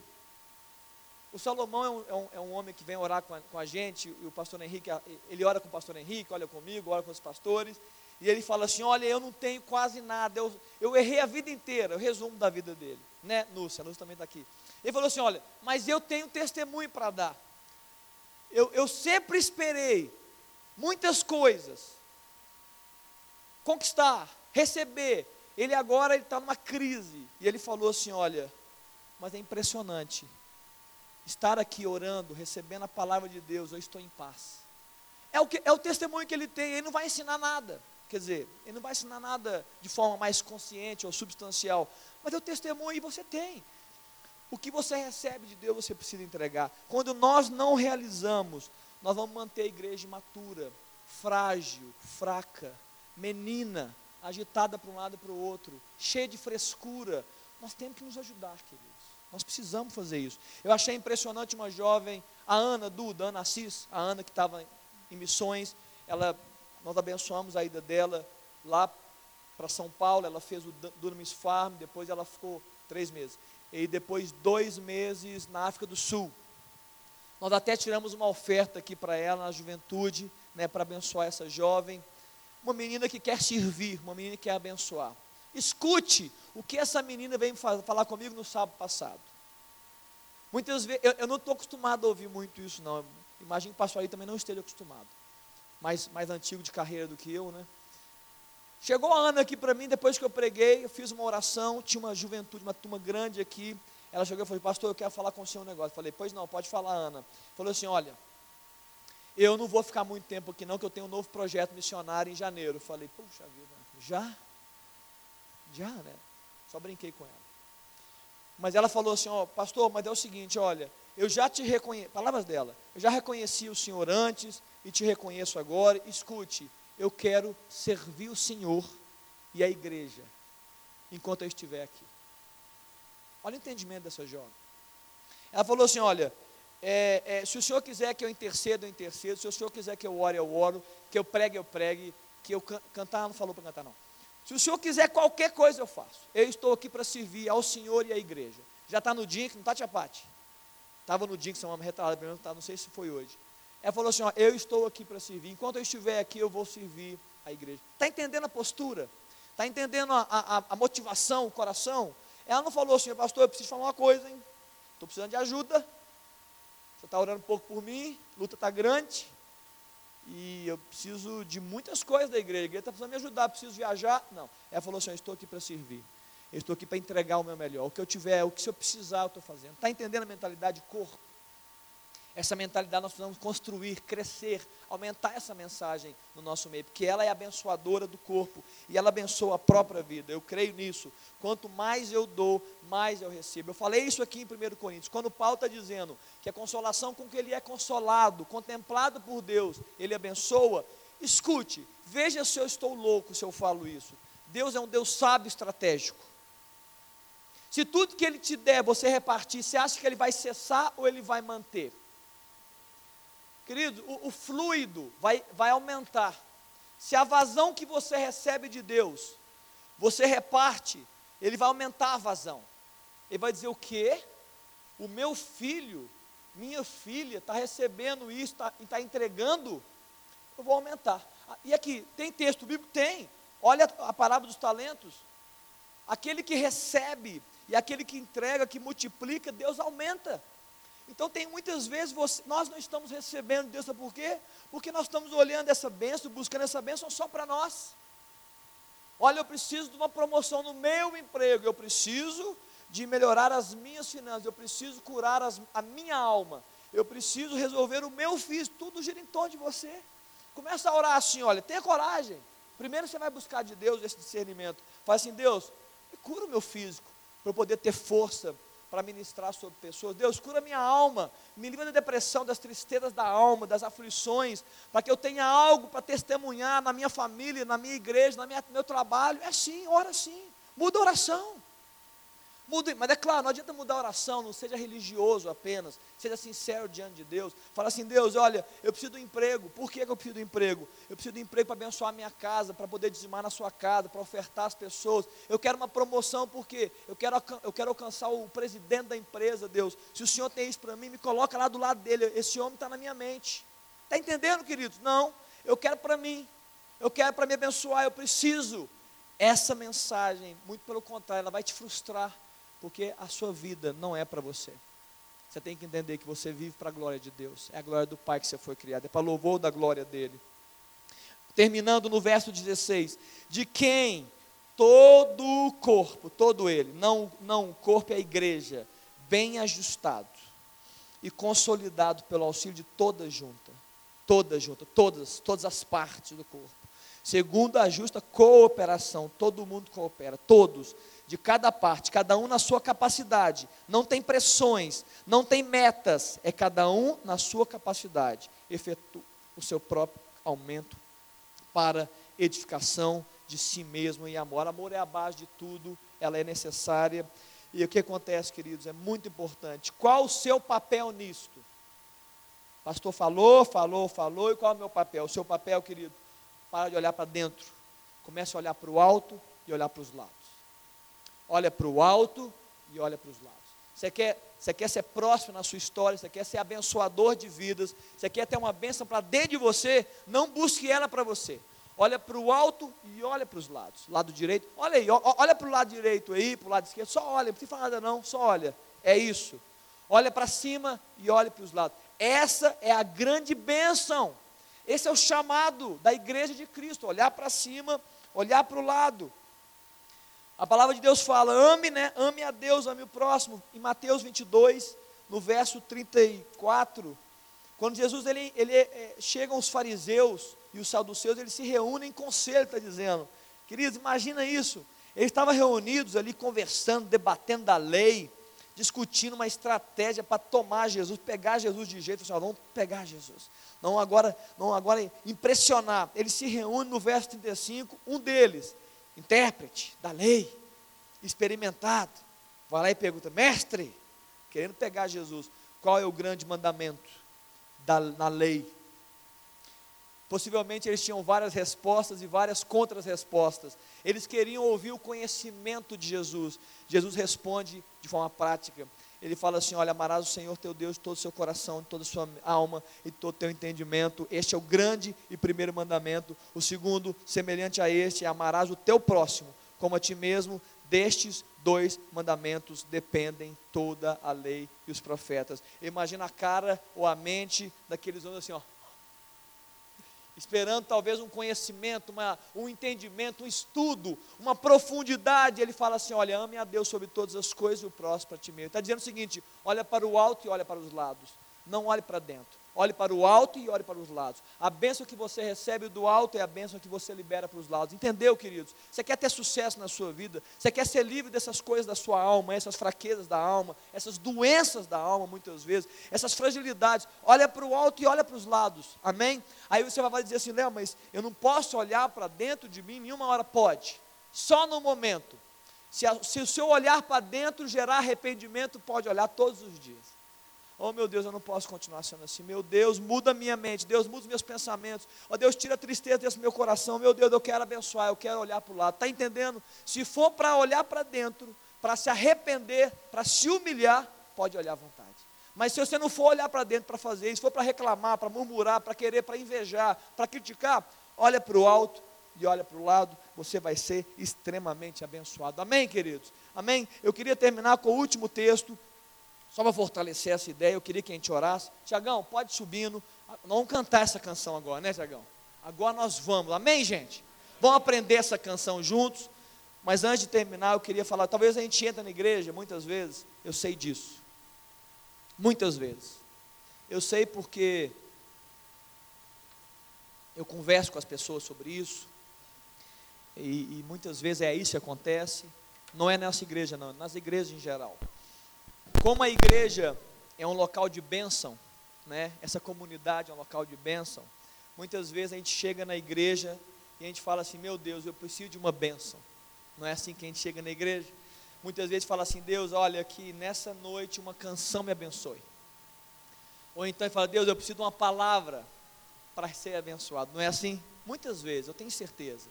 O Salomão é um, é um, é um homem que vem orar com a, com a, gente, e o pastor Henrique, ele ora com o pastor Henrique, olha comigo, ora com os pastores, e ele fala assim: Olha, eu não tenho quase nada, eu, eu errei a vida inteira, o resumo da vida dele, né? Núcia, a Núcia também está aqui. Ele falou assim: Olha, mas eu tenho testemunho para dar. Eu, eu sempre esperei muitas coisas, conquistar, receber. Ele agora está numa crise. E ele falou assim: Olha, mas é impressionante. Estar aqui orando, recebendo a palavra de Deus, eu estou em paz. É o, que, é o testemunho que ele tem, ele não vai ensinar nada. Quer dizer, ele não vai ensinar nada de forma mais consciente ou substancial, mas é o testemunho e você tem. O que você recebe de Deus, você precisa entregar. Quando nós não realizamos, nós vamos manter a igreja imatura, frágil, fraca, menina, agitada para um lado e para o outro, cheia de frescura. Nós temos que nos ajudar, queridos. Nós precisamos fazer isso. Eu achei impressionante uma jovem, a Ana Duda, Ana Assis, a Ana que estava em missões, ela, nós abençoamos a ida dela lá para São Paulo, ela fez o Dunamis Farm, depois ela ficou três meses. E depois dois meses na África do Sul. Nós até tiramos uma oferta aqui para ela na juventude, né, para abençoar essa jovem. Uma menina que quer servir, uma menina que quer abençoar. Escute o que essa menina veio falar comigo no sábado passado. Muitas vezes, eu, eu não estou acostumado a ouvir muito isso, não. Imagino que o pastor aí também não esteja acostumado. Mais, mais antigo de carreira do que eu, né? Chegou a Ana aqui para mim, depois que eu preguei, eu fiz uma oração, tinha uma juventude, uma turma grande aqui. Ela chegou e falou, pastor, eu quero falar com o senhor um negócio. Falei, pois não, pode falar, Ana. Falou assim, olha, eu não vou ficar muito tempo aqui não, que eu tenho um novo projeto missionário em janeiro. Falei, puxa vida, já? Já, né? Só brinquei com ela. Mas ela falou assim, ó, pastor, mas é o seguinte, olha, eu já te reconheço, palavras dela, eu já reconheci o Senhor antes e te reconheço agora, escute, eu quero servir o Senhor e a igreja enquanto eu estiver aqui. Olha o entendimento dessa jovem. Ela falou assim: olha, é, é, se o senhor quiser que eu interceda, eu intercedo. Se o senhor quiser que eu ore, eu oro. Que eu pregue, eu pregue. Que eu can cantar, não falou para cantar, não. Se o senhor quiser qualquer coisa, eu faço. Eu estou aqui para servir ao senhor e à igreja. Já está no DINC, não está, Tia Pati? Estava no DINC, são uma retalhada, tá, não sei se foi hoje. Ela falou assim: ó, eu estou aqui para servir. Enquanto eu estiver aqui, eu vou servir a igreja. Está entendendo a postura? Está entendendo a, a, a, motivação, o coração? Ela não falou assim, pastor, eu preciso falar uma coisa, hein? Estou precisando de ajuda. Você está orando um pouco por mim, luta está grande. E eu preciso de muitas coisas da igreja. A igreja está precisando me ajudar, preciso viajar. Não. Ela falou assim: eu estou aqui para servir. Eu estou aqui para entregar o meu melhor. O que eu tiver, o que se eu precisar, eu estou fazendo. Está entendendo a mentalidade de corpo? Essa mentalidade nós precisamos construir, crescer, aumentar essa mensagem no nosso meio, porque ela é abençoadora do corpo e ela abençoa a própria vida. Eu creio nisso. Quanto mais eu dou, mais eu recebo. Eu falei isso aqui em 1 Coríntios, quando Paulo está dizendo que a consolação com que ele é consolado, contemplado por Deus, ele abençoa. Escute, veja se eu estou louco se eu falo isso. Deus é um Deus sábio estratégico. Se tudo que ele te der você repartir, você acha que ele vai cessar ou ele vai manter? Querido, o, o fluido vai, vai aumentar. Se a vazão que você recebe de Deus, você reparte, ele vai aumentar a vazão. Ele vai dizer o quê? O meu filho, minha filha, está recebendo isso, está tá entregando, eu vou aumentar. Ah, e aqui, tem texto bíblico? Tem. Olha a parábola dos talentos. Aquele que recebe e aquele que entrega, que multiplica, Deus aumenta. Então tem muitas vezes você, nós não estamos recebendo Deus, sabe por quê? Porque nós estamos olhando essa bênção, buscando essa bênção só para nós. Olha, eu preciso de uma promoção no meu emprego, eu preciso de melhorar as minhas finanças, eu preciso curar as, a minha alma, eu preciso resolver o meu físico, tudo gira em torno de você. Começa a orar assim, olha, tenha coragem. Primeiro você vai buscar de Deus esse discernimento. Fala assim, Deus, cura o meu físico, para eu poder ter força para ministrar sobre pessoas. Deus, cura minha alma, me livra da depressão, das tristezas da alma, das aflições, para que eu tenha algo para testemunhar na minha família, na minha igreja, no meu trabalho. É assim, ora assim, muda a oração. Mude, mas é claro, não adianta mudar a oração, não seja religioso apenas, seja sincero diante de Deus. Fala assim, Deus, olha, eu preciso do emprego. Por que, que eu preciso do emprego? Eu preciso do emprego para abençoar a minha casa, para poder dizimar na sua casa, para ofertar às pessoas. Eu quero uma promoção, porque eu quero, eu quero alcançar o presidente da empresa, Deus. Se o Senhor tem isso para mim, me coloca lá do lado dele. Esse homem está na minha mente. Está entendendo, queridos? Não, eu quero para mim. Eu quero para me abençoar, eu preciso. Essa mensagem, muito pelo contrário, ela vai te frustrar porque a sua vida não é para você. Você tem que entender que você vive para a glória de Deus. É a glória do Pai que você foi criado. É para louvor da glória dele. Terminando no verso 16: De quem todo o corpo, todo ele, não, não o corpo é a igreja, bem ajustado e consolidado pelo auxílio de toda junta, toda junta, todas, todas as partes do corpo, segundo a justa cooperação, todo mundo coopera, todos de cada parte, cada um na sua capacidade. Não tem pressões, não tem metas, é cada um na sua capacidade. Efetua o seu próprio aumento para edificação de si mesmo em amor. Amor é a base de tudo, ela é necessária. E o que acontece, queridos, é muito importante. Qual o seu papel nisto? O pastor falou, falou, falou, e qual é o meu papel? O seu papel, querido, para de olhar para dentro. Comece a olhar para o alto e olhar para os lados. Olha para o alto e olha para os lados. Você quer, você quer ser próximo na sua história, você quer ser abençoador de vidas, você quer ter uma bênção para dentro de você, não busque ela para você. Olha para o alto e olha para os lados. Lado direito, olha aí, olha para o lado direito aí, para o lado esquerdo, só olha, não precisa falar nada não, só olha. É isso. Olha para cima e olha para os lados. Essa é a grande bênção. Esse é o chamado da igreja de Cristo, olhar para cima, olhar para o lado. A palavra de Deus fala: ame, né? Ame a Deus, ame o próximo. Em Mateus 22, no verso 34, quando Jesus ele, ele é, chegam os fariseus e os saduceus, eles se reúnem em conselho, está dizendo. Queridos, imagina isso. Eles estavam reunidos ali conversando, debatendo da lei, discutindo uma estratégia para tomar Jesus, pegar Jesus de jeito, assim, vamos pegar Jesus. Não agora, não agora impressionar. Eles se reúnem no verso 35, um deles intérprete da lei, experimentado, vai lá e pergunta: Mestre, querendo pegar Jesus, qual é o grande mandamento da, na lei? Possivelmente eles tinham várias respostas e várias contra-respostas. Eles queriam ouvir o conhecimento de Jesus. Jesus responde de forma prática ele fala assim: Olha, amarás o Senhor teu Deus de todo o seu coração, de toda a sua alma e de todo o teu entendimento. Este é o grande e primeiro mandamento. O segundo, semelhante a este, é amarás o teu próximo como a ti mesmo. Destes dois mandamentos dependem toda a lei e os profetas. Imagina a cara ou a mente daqueles homens assim, ó esperando talvez um conhecimento, uma, um entendimento, um estudo, uma profundidade. Ele fala assim: olha, ame a Deus sobre todas as coisas e o próximo para ti mesmo. Está dizendo o seguinte: olha para o alto e olha para os lados, não olhe para dentro. Olhe para o alto e olhe para os lados. A bênção que você recebe do alto é a bênção que você libera para os lados. Entendeu, queridos? Você quer ter sucesso na sua vida? Você quer ser livre dessas coisas da sua alma, essas fraquezas da alma, essas doenças da alma, muitas vezes, essas fragilidades? Olha para o alto e olha para os lados. Amém? Aí você vai dizer assim, Léo, mas eu não posso olhar para dentro de mim nenhuma hora. Pode. Só no momento. Se, a, se o seu olhar para dentro gerar arrependimento, pode olhar todos os dias. Oh meu Deus, eu não posso continuar sendo assim. Meu Deus, muda a minha mente. Deus, muda os meus pensamentos. Oh Deus, tira a tristeza desse meu coração. Meu Deus, eu quero abençoar, eu quero olhar para o lado. Está entendendo? Se for para olhar para dentro, para se arrepender, para se humilhar, pode olhar à vontade. Mas se você não for olhar para dentro para fazer isso, for para reclamar, para murmurar, para querer, para invejar, para criticar, olha para o alto e olha para o lado, você vai ser extremamente abençoado. Amém, queridos? Amém? Eu queria terminar com o último texto só para fortalecer essa ideia, eu queria que a gente orasse. Tiagão, pode subindo. Vamos cantar essa canção agora, né, Tiagão? Agora nós vamos. Amém, gente? Vamos aprender essa canção juntos. Mas antes de terminar, eu queria falar. Talvez a gente entra na igreja muitas vezes. Eu sei disso. Muitas vezes. Eu sei porque eu converso com as pessoas sobre isso. E, e muitas vezes é isso que acontece. Não é nessa igreja, não. Nas igrejas em geral. Como a igreja é um local de bênção, né? essa comunidade é um local de bênção, muitas vezes a gente chega na igreja e a gente fala assim: Meu Deus, eu preciso de uma bênção. Não é assim que a gente chega na igreja? Muitas vezes fala assim: Deus, olha, que nessa noite uma canção me abençoe. Ou então fala: Deus, eu preciso de uma palavra para ser abençoado. Não é assim? Muitas vezes, eu tenho certeza.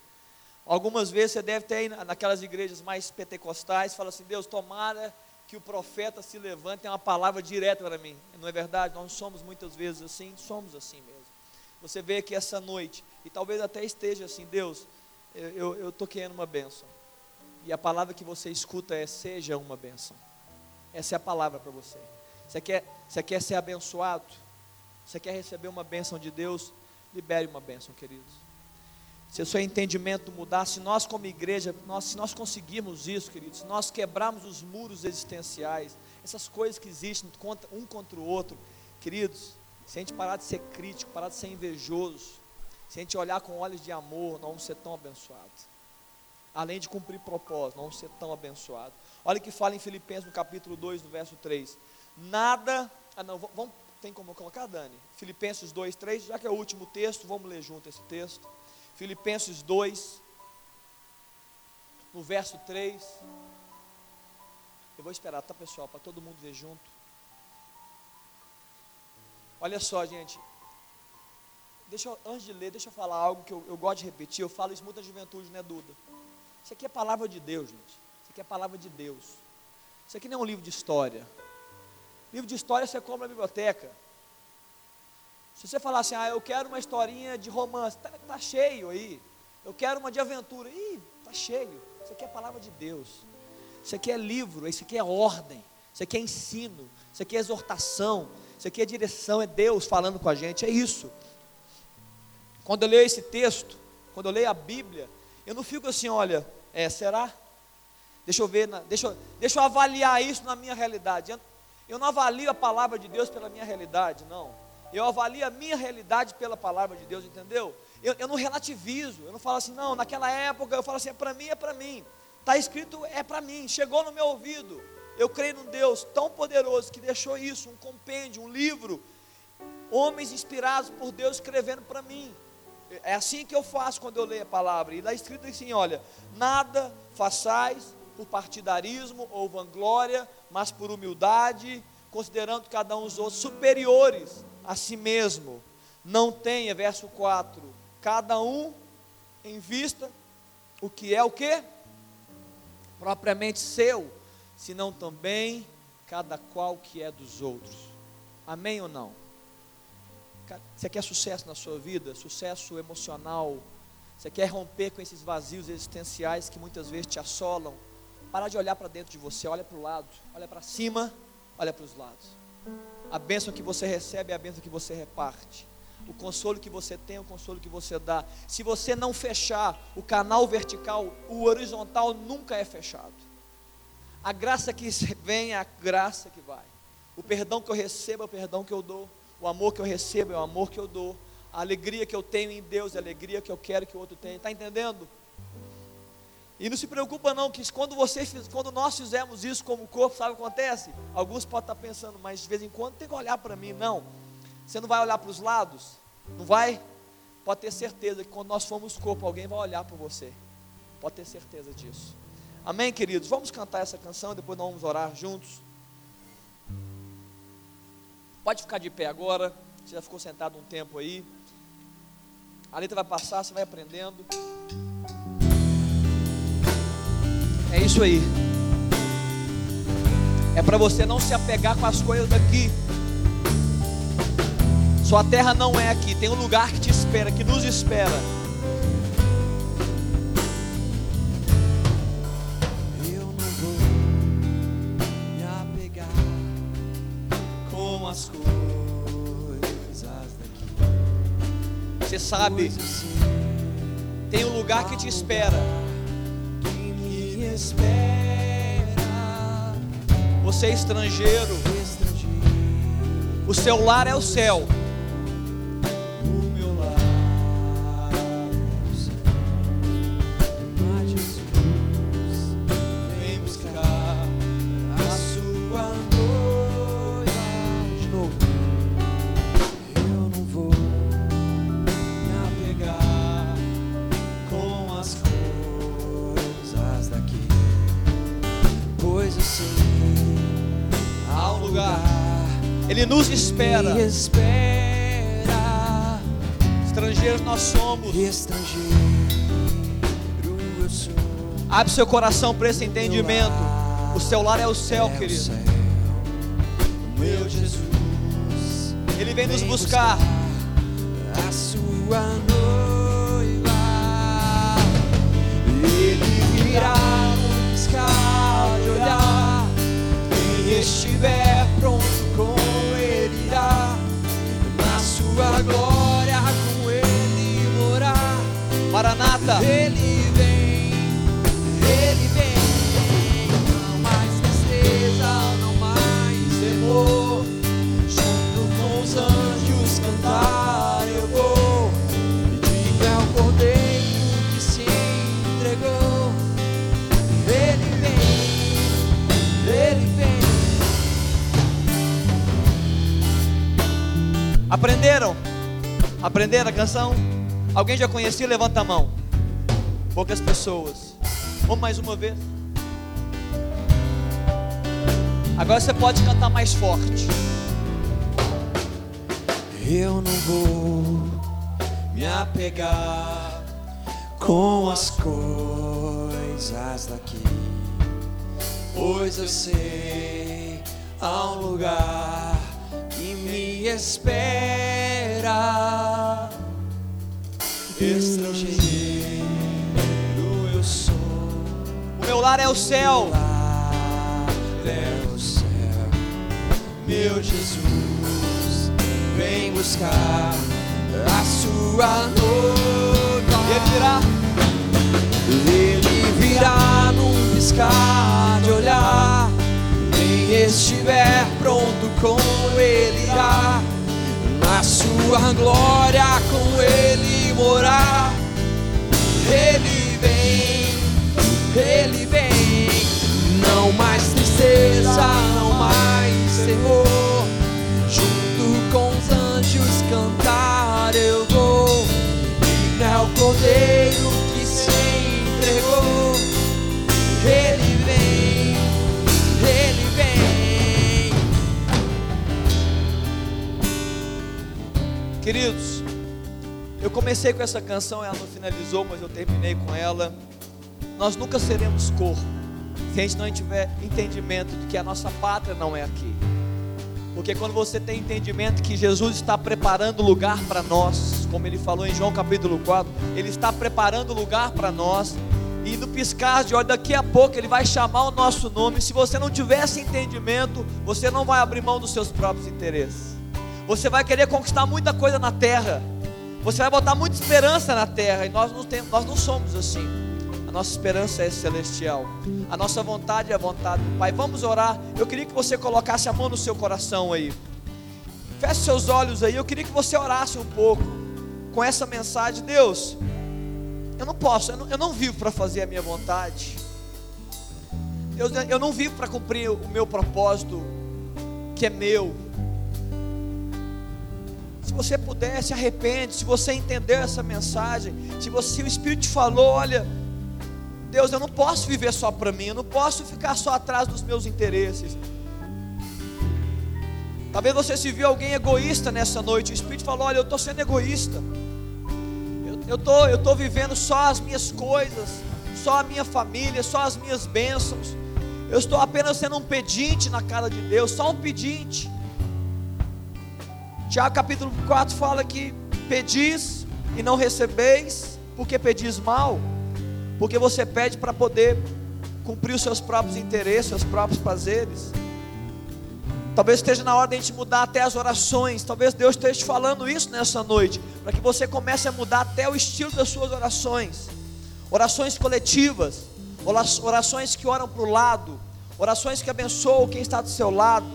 Algumas vezes você deve ter naquelas igrejas mais pentecostais, fala assim: Deus, tomara que o profeta se levante e uma palavra direta para mim. Não é verdade? Nós somos muitas vezes assim, somos assim mesmo. Você vê que essa noite, e talvez até esteja assim, Deus, eu estou querendo uma bênção. E a palavra que você escuta é: seja uma bênção. Essa é a palavra para você. Você quer, você quer ser abençoado? Você quer receber uma bênção de Deus? Libere uma bênção, queridos se o seu entendimento mudar, se nós como igreja, nós, se nós conseguirmos isso, queridos, se nós quebrarmos os muros existenciais, essas coisas que existem um contra o outro, queridos, se a gente parar de ser crítico, parar de ser invejoso, se a gente olhar com olhos de amor, nós vamos ser tão abençoados. Além de cumprir propósito, nós vamos ser tão abençoados. Olha o que fala em Filipenses no capítulo 2, no verso 3. Nada. Ah não, vamos, tem como colocar, Dani? Filipenses 2, 3, já que é o último texto, vamos ler junto esse texto. Filipenses 2, no verso 3. Eu vou esperar, tá pessoal, para todo mundo ver junto. Olha só, gente. Deixa eu, antes de ler, deixa eu falar algo que eu, eu gosto de repetir. Eu falo isso muito na juventude, né, Duda? Isso aqui é palavra de Deus, gente. Isso aqui é palavra de Deus. Isso aqui não é um livro de história. Livro de história você compra na biblioteca. Se você falar assim, ah, eu quero uma historinha de romance, tá, tá cheio aí. Eu quero uma de aventura, ih, tá cheio. Isso aqui é palavra de Deus. Isso aqui é livro, isso aqui é ordem, isso aqui é ensino, isso aqui é exortação, isso aqui é direção, é Deus falando com a gente, é isso. Quando eu leio esse texto, quando eu leio a Bíblia, eu não fico assim, olha, é, será? Deixa eu ver, deixa, deixa eu avaliar isso na minha realidade. Eu não avalio a palavra de Deus pela minha realidade, não. Eu avalio a minha realidade pela palavra de Deus, entendeu? Eu, eu não relativizo, eu não falo assim, não, naquela época eu falo assim, é para mim, é para mim. Está escrito, é para mim, chegou no meu ouvido. Eu creio num Deus tão poderoso que deixou isso, um compêndio, um livro, homens inspirados por Deus escrevendo para mim. É assim que eu faço quando eu leio a palavra. E lá escrito assim: olha, nada façais por partidarismo ou vanglória, mas por humildade, considerando cada um os outros superiores a si mesmo. Não tenha, verso 4, cada um em vista o que é o que? propriamente seu, senão também cada qual que é dos outros. Amém ou não? Você quer sucesso na sua vida? Sucesso emocional? Você quer romper com esses vazios existenciais que muitas vezes te assolam? Para de olhar para dentro de você, olha para o lado, olha para cima, olha para os lados. A bênção que você recebe é a bênção que você reparte. O consolo que você tem, é o consolo que você dá. Se você não fechar o canal vertical, o horizontal nunca é fechado. A graça que vem é a graça que vai. O perdão que eu recebo é o perdão que eu dou. O amor que eu recebo é o amor que eu dou. A alegria que eu tenho em Deus é a alegria que eu quero que o outro tenha. Está entendendo? E não se preocupa não, que quando, você, quando nós fizermos isso como corpo, sabe o que acontece? Alguns podem estar pensando, mas de vez em quando tem que olhar para mim. Não. Você não vai olhar para os lados? Não vai? Pode ter certeza que quando nós formos corpo, alguém vai olhar para você. Pode ter certeza disso. Amém, queridos? Vamos cantar essa canção e depois nós vamos orar juntos. Pode ficar de pé agora. Você já ficou sentado um tempo aí. A letra vai passar, você vai aprendendo. É isso aí. É para você não se apegar com as coisas daqui. Sua terra não é aqui, tem um lugar que te espera, que nos espera.
Eu não vou me apegar com as coisas daqui.
Você sabe, tem um lugar que te espera.
Espera.
Você é Estrangeiro, o seu lar é o céu. Abre seu coração para esse entendimento. O seu lar é o céu,
É
querido.
O meu Jesus
Ele vem nos buscar.
a sua noiva. Ele virá no piscar de olhar. Quem estiver pronto com ele irá. Na sua glória com ele morar.
Maranata.
Ele
Aprenderam? Aprenderam a canção? Alguém já conhecia? Levanta a mão. Poucas pessoas. Vamos mais uma vez. Agora você pode cantar mais forte.
Eu não vou me apegar com as coisas daqui, pois eu sei há um lugar espera. Estrangeiro eu sou,
O meu lar é o céu.
lar é o céu, meu Jesus, vem buscar a sua noiva.
Ele dirá:
Ele virá num piscar de olhar. Estiver pronto com ele irá. Na sua glória com ele morar. Ele vem, ele vem. Não mais tristeza, não mais terror. Junto com os anjos cantar eu vou. Digno é o cordeiro
Queridos, eu comecei com essa canção, ela não finalizou, mas eu terminei com ela. Nós nunca seremos corpo se a gente não tiver entendimento de que a nossa pátria não é aqui. Porque quando você tem entendimento que Jesus está preparando lugar para nós, como ele falou em João capítulo 4, ele está preparando lugar para nós. E no piscar de olho, daqui a pouco ele vai chamar o nosso nome. Se você não tiver esse entendimento, você não vai abrir mão dos seus próprios interesses. Você vai querer conquistar muita coisa na terra. Você vai botar muita esperança na terra. E nós não, temos, nós não somos assim. A nossa esperança é celestial. A nossa vontade é a vontade do Pai. Vamos orar. Eu queria que você colocasse a mão no seu coração aí. Feche seus olhos aí. Eu queria que você orasse um pouco com essa mensagem. Deus, eu não posso, eu não, eu não vivo para fazer a minha vontade. Deus, eu não vivo para cumprir o meu propósito, que é meu. Se você puder, se arrepende. Se você entendeu essa mensagem, se você, o Espírito te falou, olha, Deus, eu não posso viver só para mim, eu não posso ficar só atrás dos meus interesses. Talvez você se viu alguém egoísta nessa noite. O Espírito falou: Olha, eu estou sendo egoísta. Eu estou eu tô vivendo só as minhas coisas, só a minha família, só as minhas bênçãos. Eu estou apenas sendo um pedinte na cara de Deus, só um pedinte. Tiago capítulo 4 fala que pedis e não recebeis, porque pedis mal, porque você pede para poder cumprir os seus próprios interesses, seus próprios prazeres. Talvez esteja na hora de a gente mudar até as orações. Talvez Deus esteja te falando isso nessa noite, para que você comece a mudar até o estilo das suas orações. Orações coletivas, orações que oram para o lado, orações que abençoam quem está do seu lado.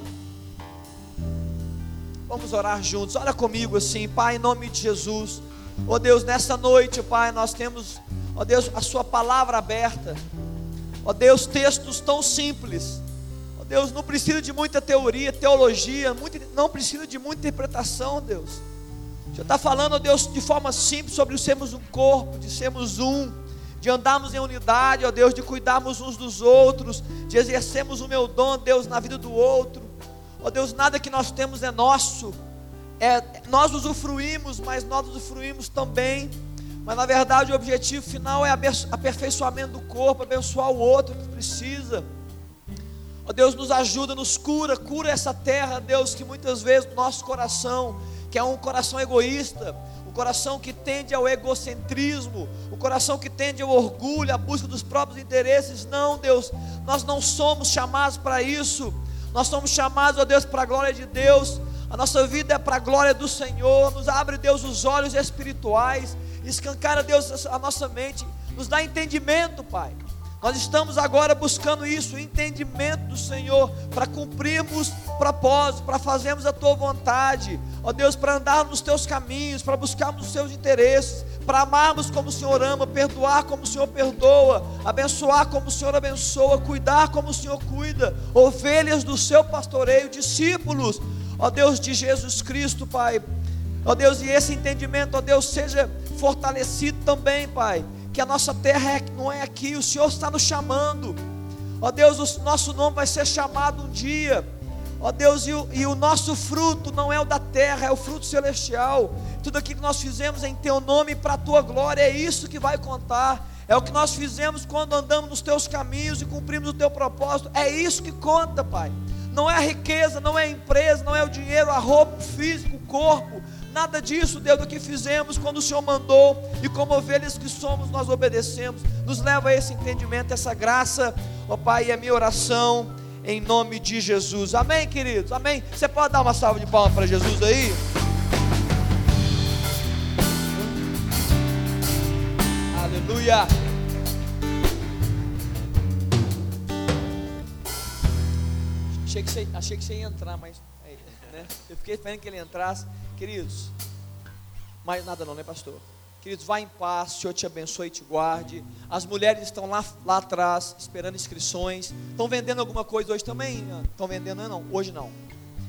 Vamos orar juntos. Olha comigo assim, Pai, em nome de Jesus. Ó oh Deus, nessa noite, Pai, nós temos, ó oh Deus, a Sua palavra aberta. Ó oh Deus, textos tão simples. Ó Deus, não precisa de muita teoria, teologia, muito, não precisa de muita interpretação, Deus. O Senhor está falando, ó Deus, de forma simples sobre sermos um corpo, de sermos um, de andarmos em unidade, ó Deus, de cuidarmos uns dos outros, de exercermos o meu dom, Deus, na vida do outro. Ó Deus, nada que nós temos é nosso. É, nós usufruímos, mas nós usufruímos também. Mas na verdade o objetivo final é aperfeiçoamento do corpo, abençoar o outro que precisa. Ó Deus, nos ajuda, nos cura, cura essa terra, Deus, que muitas vezes nosso coração, que é um coração egoísta, um coração que tende ao egocentrismo, um coração que tende ao orgulho, à busca dos próprios interesses. Não, Deus, nós não somos chamados para isso. Nós somos chamados, ó Deus, para a glória de Deus. A nossa vida é para a glória do Senhor. Nos abre, Deus, os olhos espirituais. Escancara, Deus, a nossa mente. Nos dá entendimento, Pai. Nós estamos agora buscando isso, o entendimento do Senhor, para cumprirmos propósito, para fazermos a tua vontade, ó Deus, para andarmos nos teus caminhos, para buscarmos os teus interesses, para amarmos como o Senhor ama, perdoar como o Senhor perdoa, abençoar como o Senhor abençoa, cuidar como o Senhor cuida, ovelhas do seu pastoreio, discípulos, ó Deus de Jesus Cristo, Pai. Ó Deus, e esse entendimento, ó Deus, seja fortalecido também, Pai que a nossa terra é, não é aqui, o Senhor está nos chamando. Ó Deus, o nosso nome vai ser chamado um dia. Ó Deus, e o, e o, nosso fruto não é o da terra, é o fruto celestial. Tudo aquilo que nós fizemos em Teu nome para a Tua glória, é isso que vai contar. É o que nós fizemos quando andamos nos Teus caminhos e cumprimos o Teu propósito. É isso que conta, Pai. Não é a riqueza, não é a empresa, não é o dinheiro, a roupa, o físico, o corpo. Nada disso, Deus, do que fizemos quando o Senhor mandou. E como ovelhas que somos, nós obedecemos. Nos leva a esse entendimento, essa graça. Ó Pai, é minha oração em nome de Jesus. Amém, queridos? Amém? Você pode dar uma salva de palmas para Jesus aí? Aleluia. Achei que, você, achei que você ia entrar, mas né? eu fiquei esperando que ele entrasse. Queridos, mais nada não, né, pastor? Queridos, vá em paz, o Senhor te abençoe e te guarde. As mulheres estão lá, lá atrás, esperando inscrições. Estão vendendo alguma coisa hoje também? Estão vendendo? Não, hoje não.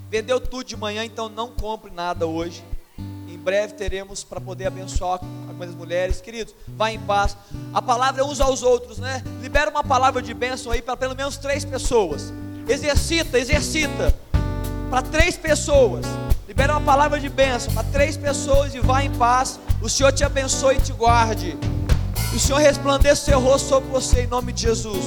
Vendeu tudo de manhã, então não compre nada hoje. Em breve teremos para poder abençoar algumas mulheres. Queridos, vá em paz. A palavra é uns aos outros, né? Libera uma palavra de bênção aí para pelo menos três pessoas. Exercita, exercita. Para três pessoas. Libera uma palavra de bênção para três pessoas e vá em paz. O Senhor te abençoe e te guarde. O Senhor resplandeça o seu rosto sobre você em nome de Jesus.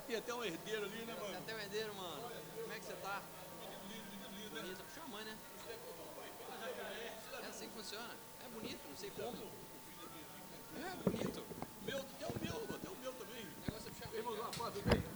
Tá tem até um herdeiro ali, né, mano?
Tem até um herdeiro, mano. Como é que você tá? Lindo, lindo, lindo, né? Bonito, puxa a mãe, né? É assim que funciona. É bonito, não sei como. É bonito.
Meu, tem o meu, tem o meu também. O negócio é puxar a mãe. Vem mandar uma foto, vem.